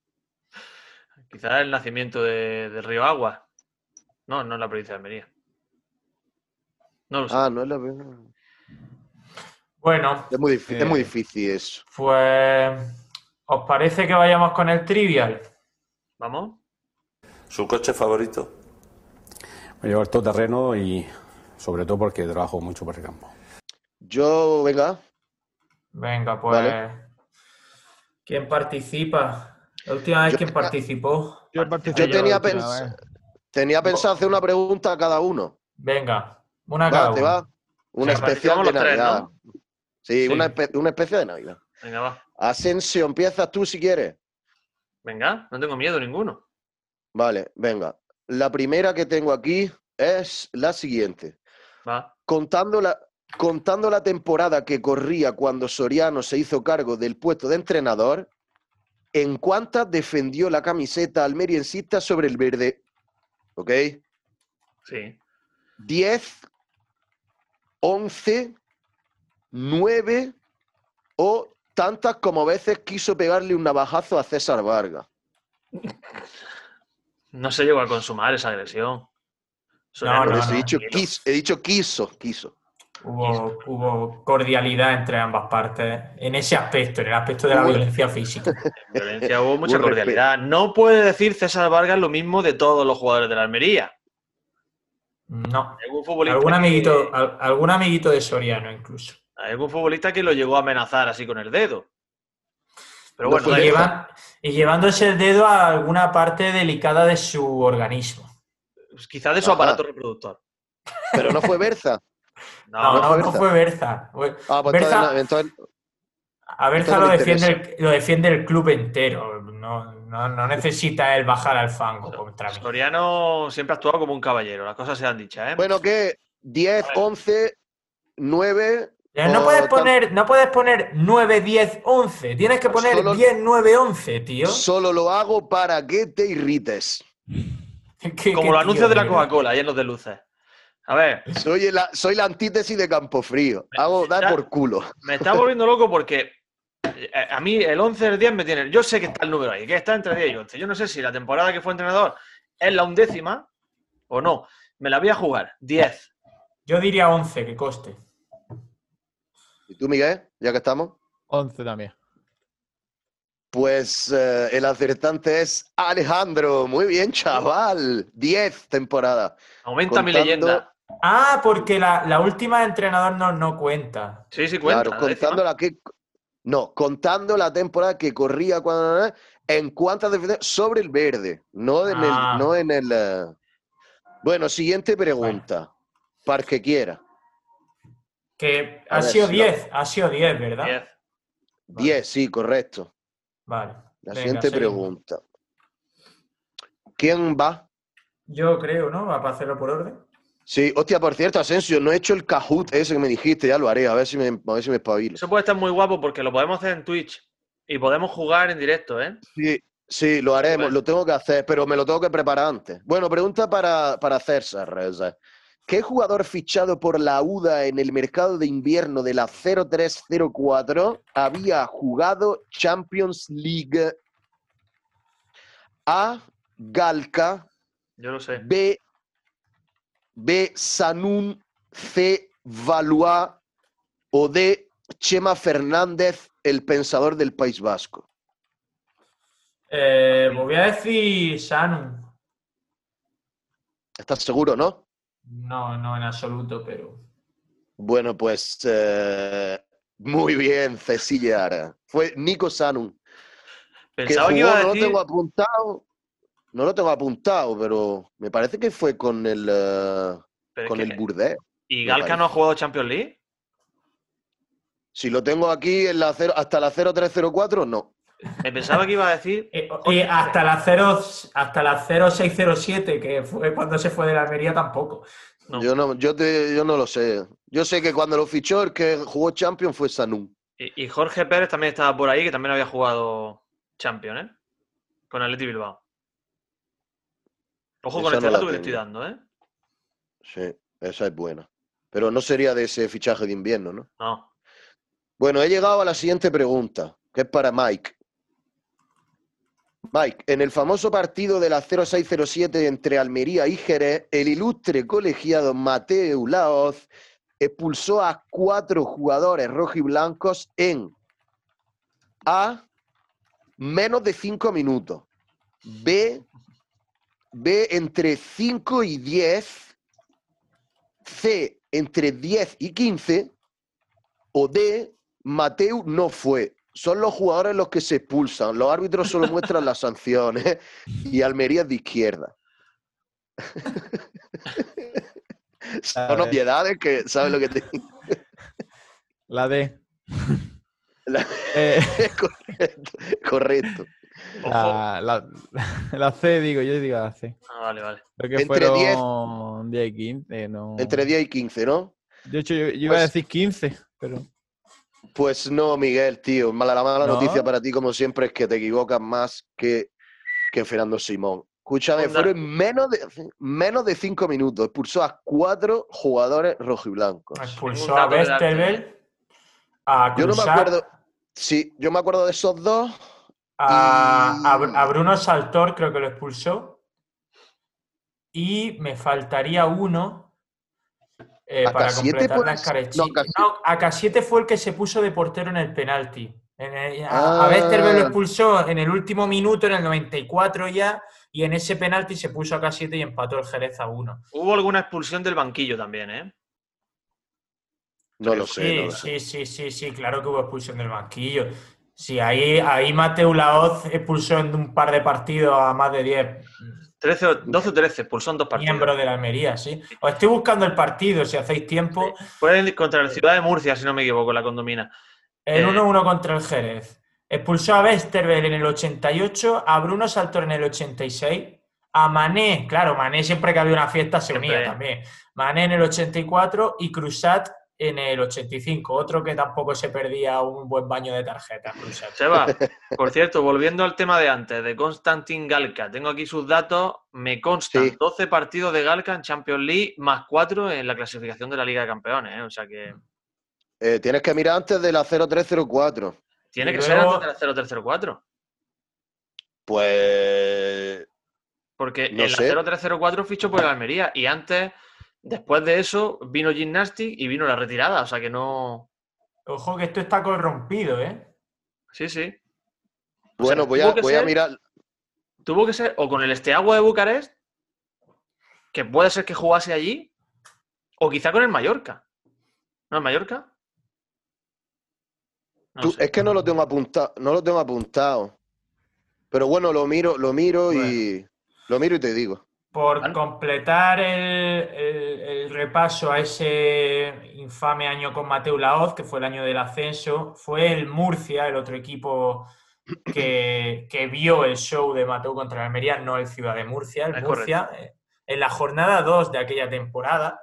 Quizás el nacimiento de, del río Agua. No, no en la provincia de Almería. No lo sé. Ah, no es la Bueno, Es muy difícil, es muy Eh. difícil eso. pues. ¿Os parece que vayamos con el trivial? ¿Vamos? ¿Su coche favorito? Me llevo el todoterreno y sobre todo porque trabajo mucho por el campo. Yo, venga, Venga, pues. Vale. ¿Quién participa? La última vez, Yo ¿quién participó? Yo, yo tenía, pensado pens- tenía pensado hacer una pregunta a cada uno. Venga, una cada Va, ¿te uno. va? Una Sí, especial de los tres, Navidad. ¿no? Sí, Sí. Una, espe- una especie de Navidad. Venga, va. Asensio, empiezas tú si quieres. Venga, no tengo miedo ninguno. Vale, venga. La primera que tengo aquí es la siguiente. Va. Contando la, contando la temporada que corría cuando Soriano se hizo cargo del puesto de entrenador, ¿en cuántas defendió la camiseta almeriensista sobre el verde? ¿Ok? Sí. 10, 11, 9 o tantas como veces quiso pegarle un navajazo a César Vargas. No se llegó a consumar esa agresión. No, no, eso he, no. dicho tranquilo. quiso, he dicho quiso, quiso. Hubo, hubo cordialidad entre ambas partes en ese aspecto, en el aspecto de la violencia física. <laughs> En violencia hubo mucha cordialidad. No puede decir César Vargas lo mismo de todos los jugadores de la Almería. No. Algún amiguito, al- algún amiguito de Soriano incluso. Hay algún futbolista que lo llegó a amenazar así con el dedo. Pero No bueno, Y, igual. lleva- y llevándose el dedo a alguna parte delicada de su organismo. quizás de su Ajá. aparato reproductor. Pero no fue Berza. No, No, no no, fue no Berza. fue Berza. Fue- Ah, pues Berza- entonces, entonces- A Berza no lo defiende, el, lo defiende el club entero. No, no, no necesita él bajar al fango contra mí. Soriano siempre ha actuado como un caballero, las cosas se han dicho, ¿eh? bueno, ¿qué? 10, 11, 9. No puedes poner, no puedes poner 9, 10, 11. Tienes que poner Solo- 10, 9, 11, tío. Solo lo hago para que te irrites. Qué- como qué los anuncios de la. Coca-Cola, llenos de luces. A ver, Soy, el- soy la antítesis de Campofrío. Hago dar por culo. me está volviendo loco porque eh, a mí el 11 del 10 me tiene. Yo sé que está el número ahí, que está entre 10 y 11. Yo no sé si la temporada que fue entrenador es la undécima o no. Me la voy a jugar. 10. Yo diría 11, que coste. ¿Y tú, Miguel? Ya que estamos. 11 también. Pues eh, el acertante es Alejandro. Muy bien, chaval. 10 temporadas. Aumenta mi leyenda. Ah, porque la, la última de entrenador no, no cuenta. Sí, sí, cuenta. Claro, contando la que. No, contando la temporada que corría cuando en cuántas defensas sobre el verde, no en Ah. el, no en el. eh. Bueno, siguiente pregunta. Para el que quiera. Que ha ver, sido si lo- 10, ha sido 10, ¿verdad? 10. 10, sí, correcto. Vale. La Venga, siguiente seguimos. pregunta. ¿Quién va? Yo creo, ¿no? Va para hacerlo por orden. Sí, hostia, por cierto, Asensio, no he hecho el Kahoot ese que me dijiste, ya lo haré, a ver si me, a ver si me espabilo. Eso puede estar muy guapo porque lo podemos hacer en Twitch y podemos jugar en directo, ¿eh? Sí, sí, lo haremos, Bueno. lo tengo que hacer, pero me lo tengo que preparar antes. Bueno, pregunta para, para César. Reza. ¿Qué jugador fichado por la UDA en el mercado de invierno de la 0304 había jugado Champions League? A. Galca, Yo lo sé. B. B. Sanun, C. Valois o D. Chema Fernández, el pensador del País Vasco. Eh, pues voy a decir Sanum. ¿Estás seguro, no? No, no en absoluto, pero. Bueno, pues eh, muy bien, Cecilia. Fue Nico Sanun. Que Pensaba que jugó, iba a no lo tengo apuntado. No lo tengo apuntado, pero me parece que fue con el eh, con el Burdeos. ¿Y Galca no ha jugado Champions League? Si lo tengo aquí en la cero- hasta la 0304, no. Me pensaba que iba a decir. Eh, eh, hasta la 0, hasta la 0607, que fue cuando se fue de la Almería, tampoco. No. Yo no, yo te, yo no lo sé. Yo sé que cuando lo fichó el que jugó Champions fue Sanun. Y, y Jorge Pérez también estaba por ahí, que también había jugado Champions, ¿eh? Con Atleti Bilbao. Ojo con Esa este no dato que te estoy dando, ¿eh? Sí, esa es buena. Pero no sería de ese fichaje de invierno, ¿no? No. Bueno, he llegado a la siguiente pregunta, que es para Mike. Mike, en el famoso partido de la 0607 entre Almería y Jerez, el ilustre colegiado Mateo Laoz expulsó a cuatro jugadores rojiblancos en A, menos de cinco minutos, B, B, entre 5 y 10, C, entre 10 y 15, o D, Mateu no fue. Son los jugadores los que se expulsan. Los árbitros solo muestran las sanciones y Almería es de izquierda. <laughs> Son obviedades que, ¿sabes lo que te digo? La D. La- <laughs> Eh, <laughs> correcto, correcto. La, la- la C, digo, yo digo la C. Ah, vale, vale. Creo que Entre 10 fueron 10 y 15, no. Entre 10 y 15, ¿no? De hecho, yo, yo iba a Pues- decir 15, pero. Pues no, Miguel, tío. Mala, la mala ¿No? noticia para ti, como siempre, es que te equivocas más que, que Fernando Simón. Escúchame, Onda. fueron menos de, menos de cinco minutos. Expulsó a cuatro jugadores rojiblancos. Expulsó Ningún a darte, Westerveld, a Yo no me acuerdo. Sí, yo me acuerdo de esos dos. a, y- a Bruno Saltor, creo que lo expulsó. Y me faltaría uno eh, ¿A para completar puede la ser? escarechí- No, Casi- No, a Casiete fue el que se puso de portero en el penalti. En el- a, Ah. a Westerveld lo expulsó en el último minuto, en el 94 ya, y en ese penalti se puso a Casiete y empató el Jerez a uno. Hubo alguna expulsión del banquillo también, ¿eh? No lo sé. Sí, no lo sé. sí, sí, sí, sí, claro que hubo expulsión del banquillo. Sí, ahí, ahí Mateu Laoz expulsó en un par de partidos a más de 10 13, o- 12 o 13, expulsó en dos partidos. miembros de la Almería, sí. Os estoy buscando el partido, si hacéis tiempo. Fue en- contra la ciudad de Murcia, si no me equivoco, la condomina. El Eh. 1-1 contra el Jerez. Expulsó a Westerveld en el 88, a Bruno Saltor en el 86, a Mané, claro, Mané siempre que había una fiesta se unía también. Mané en el 84 y Cruzat en el 85, otro que tampoco se perdía un buen baño de tarjetas. Seba, <laughs> por cierto, volviendo al tema de antes, de Konstantin Galka, tengo aquí sus datos, me constan Sí. 12 partidos de Galka en Champions League más 4 en la clasificación de la Liga de Campeones, ¿eh? o sea que Eh, tienes que mirar antes de la 0304. tiene Y que ser antes de la 0304, Pues. porque No en sé. la 0304 fichó por el Almería y antes, después de eso, vino Gymnastic y vino la retirada, o sea que no... Ojo que esto está corrompido, ¿eh? Sí, sí. O Bueno, sea, voy, a, voy a mirar. tuvo que ser o con el Esteagua de Bucarest, que puede ser que jugase allí, o quizá con el Mallorca. ¿No el Mallorca? No Tú- sé. es que no lo tengo apuntado, no lo tengo apuntado. Pero bueno, lo miro, lo miro y lo miro y te digo. Por Vale. completar el, el- el repaso a ese infame año con Mateu Laoz, que fue el año del ascenso, fue el Murcia, el otro equipo que, que vio el show de Mateu contra el Almería, no el Ciudad de Murcia, el Es Murcia, eh, en la jornada 2 de aquella temporada,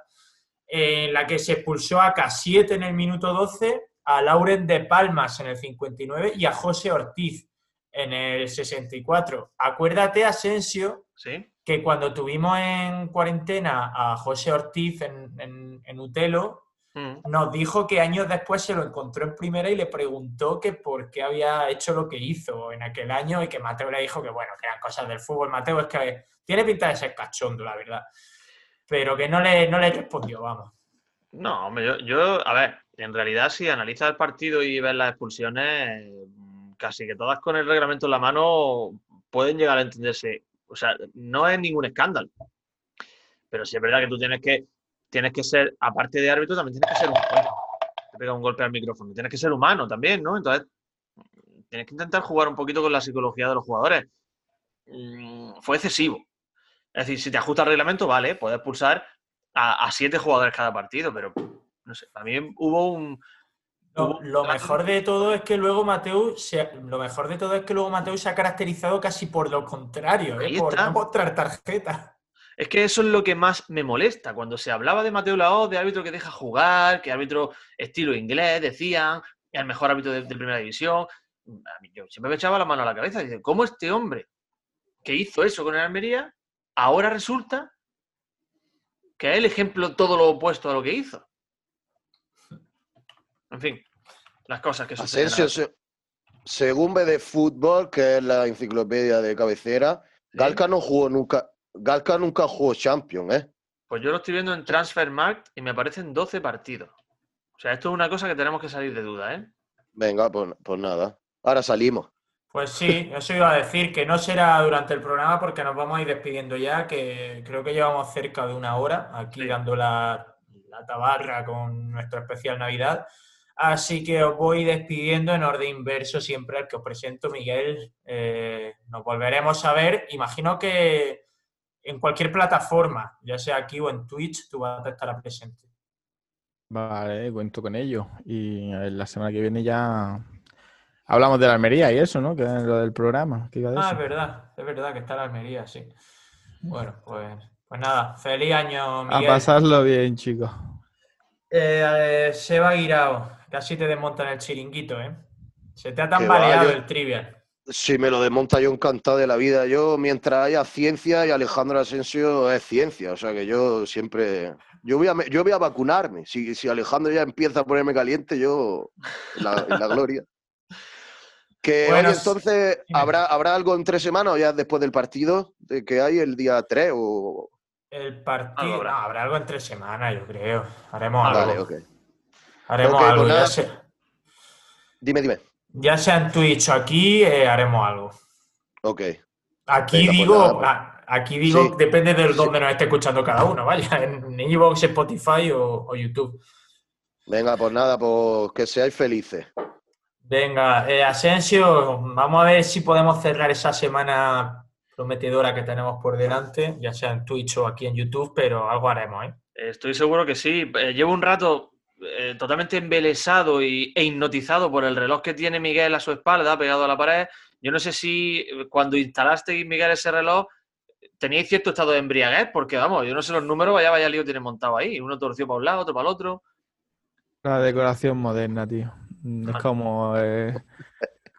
en la que se expulsó a K7 en el minuto 12, a Lauren de Palmas en el 59 y a José Ortiz en el 64. Acuérdate, Asensio, ¿Sí? Que cuando tuvimos en cuarentena a José Ortiz en, en- en Utelo, Mm. nos dijo que años después se lo encontró en primera y le preguntó que por qué había hecho lo que hizo en aquel año y que Mateo le dijo que bueno, que eran cosas del fútbol. Mateo es que tiene pinta de ser cachondo, la verdad. Pero que no le, no le respondió, vamos. No, hombre, yo, yo, a ver, en realidad si analizas el partido y ves las expulsiones, mm, casi que todas con el reglamento en la mano pueden llegar a entenderse. O sea, no es ningún escándalo. Pero sí es verdad que tú tienes que, tienes que ser, aparte de árbitro, también tienes que ser un... Uy, he pegado un golpe al micrófono. Tienes que ser humano también, ¿no? Entonces, tienes que intentar jugar un poquito con la psicología de los jugadores. Mm, Fue excesivo. Es decir, si te ajusta el reglamento, vale, puedes expulsar a, a siete jugadores cada partido, pero no sé, también hubo un. Lo, mejor de todo es que luego Mateu se, lo mejor de todo es que luego Mateu se ha caracterizado casi por lo contrario, ¿eh? Por no mostrar tarjeta. Es que eso es lo que más me molesta. Cuando se hablaba de Mateo Laoz, de árbitro que deja jugar, que árbitro estilo inglés, decían, el mejor árbitro de, de primera división. A mí, yo siempre me echaba la mano a la cabeza y dice, ¿cómo este hombre que hizo eso con el Almería, ahora resulta que es el ejemplo todo lo opuesto a lo que hizo? En fin, las cosas que suceden. Asensio, se- según ve de fútbol, que es la enciclopedia de cabecera, Sí. Galca no jugó nunca, Galca nunca jugó Champions, ¿eh? Pues yo lo estoy viendo en Transfermarkt y me aparecen 12 partidos. O sea, esto es una cosa que tenemos que salir de duda, ¿eh? Venga, pues, pues nada. Ahora salimos. Pues sí, eso iba a decir, que no será durante el programa porque nos vamos a ir despidiendo ya, que creo que llevamos cerca de una hora aquí Sí. dando la, la tabarra con nuestro especial Navidad. Así que os voy despidiendo en orden inverso siempre al que os presento, Miguel. Eh, nos volveremos a ver. Imagino que en cualquier plataforma, ya sea aquí o en Twitch, tú vas a estar presente. Vale, cuento con ello. Y a ver, la semana que viene ya hablamos de la Almería y eso, ¿no? Que es lo del programa. que iba de Ah, eso. es verdad, es verdad que está la Almería, sí. Bueno, pues, pues nada, feliz año, A Miguel. pasarlo bien, chicos. Eh, Seba Guirao, casi te desmontan el chiringuito, ¿eh? Se te ha tambaleado el trivial. Si me lo desmonta yo encantado de la vida. Yo, mientras haya ciencia y Alejandro Asensio es ciencia. O sea que yo siempre. Yo voy a, yo voy a vacunarme. Si, si Alejandro ya empieza a ponerme caliente, yo. en La, en la gloria. <laughs> Que Bueno, oye, entonces. ¿habrá, ¿habrá algo en tres semanas o ya después del partido? De que hay el día 3 o. El partido. Algo habrá. no, habrá algo entre semanas, yo creo. Haremos Ah, algo. Vale, ok. Haremos pues algo. Ya, sea, Dime, dime. ya sea en Twitch o aquí, eh, haremos algo. Ok. Aquí Venga, pues digo, nada, pues. a- aquí digo, Sí. depende de Sí. dónde nos esté escuchando cada uno, vaya, <laughs> en Evox, Spotify o, o YouTube. Venga, pues nada, pues que seáis felices. Venga, eh, Asensio, vamos a ver si podemos cerrar esa semana prometedora que tenemos por delante, ya sea en Twitch o aquí en YouTube, pero algo haremos, ¿eh? Estoy seguro que sí. Eh, llevo un rato eh, totalmente embelesado y, e hipnotizado por el reloj que tiene Miguel a su espalda, pegado a la pared. Yo no sé si eh, cuando instalaste, Miguel, ese reloj, teníais cierto estado de embriaguez, porque vamos, yo no sé los números, vaya, vaya lío tiene montado ahí. Uno torció para un lado, otro para el otro. La decoración moderna, tío. <laughs> Es como, eh,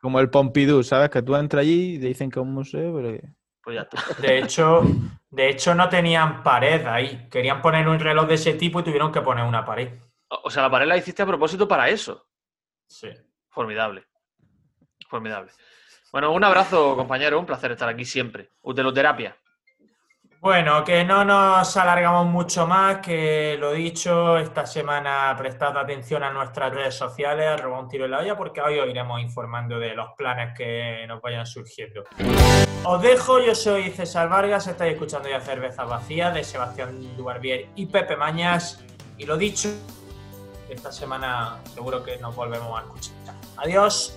como el Pompidou, ¿sabes? Que tú entras allí y te dicen que es un museo, pero Pues ya está. De hecho, de hecho, no tenían pared ahí. Querían poner un reloj de ese tipo y tuvieron que poner una pared. O sea, la pared la hiciste a propósito para eso. Sí. Formidable. Formidable. Bueno, un abrazo, compañero. Un placer estar aquí siempre. Uteloterapia. Bueno, que no nos alargamos mucho más, que lo dicho, esta semana prestad atención a nuestras redes sociales, arroba un tiro en la olla, porque hoy os iremos informando de los planes que nos vayan surgiendo. Os dejo, yo soy César Vargas, estáis escuchando ya Cerveza Vacía de Sebastián Dubarbier y Pepe Mañas, y lo dicho, esta semana seguro que nos volvemos a escuchar. Adiós.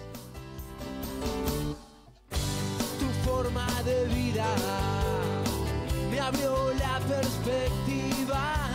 tu forma de vida me abrió la perspectiva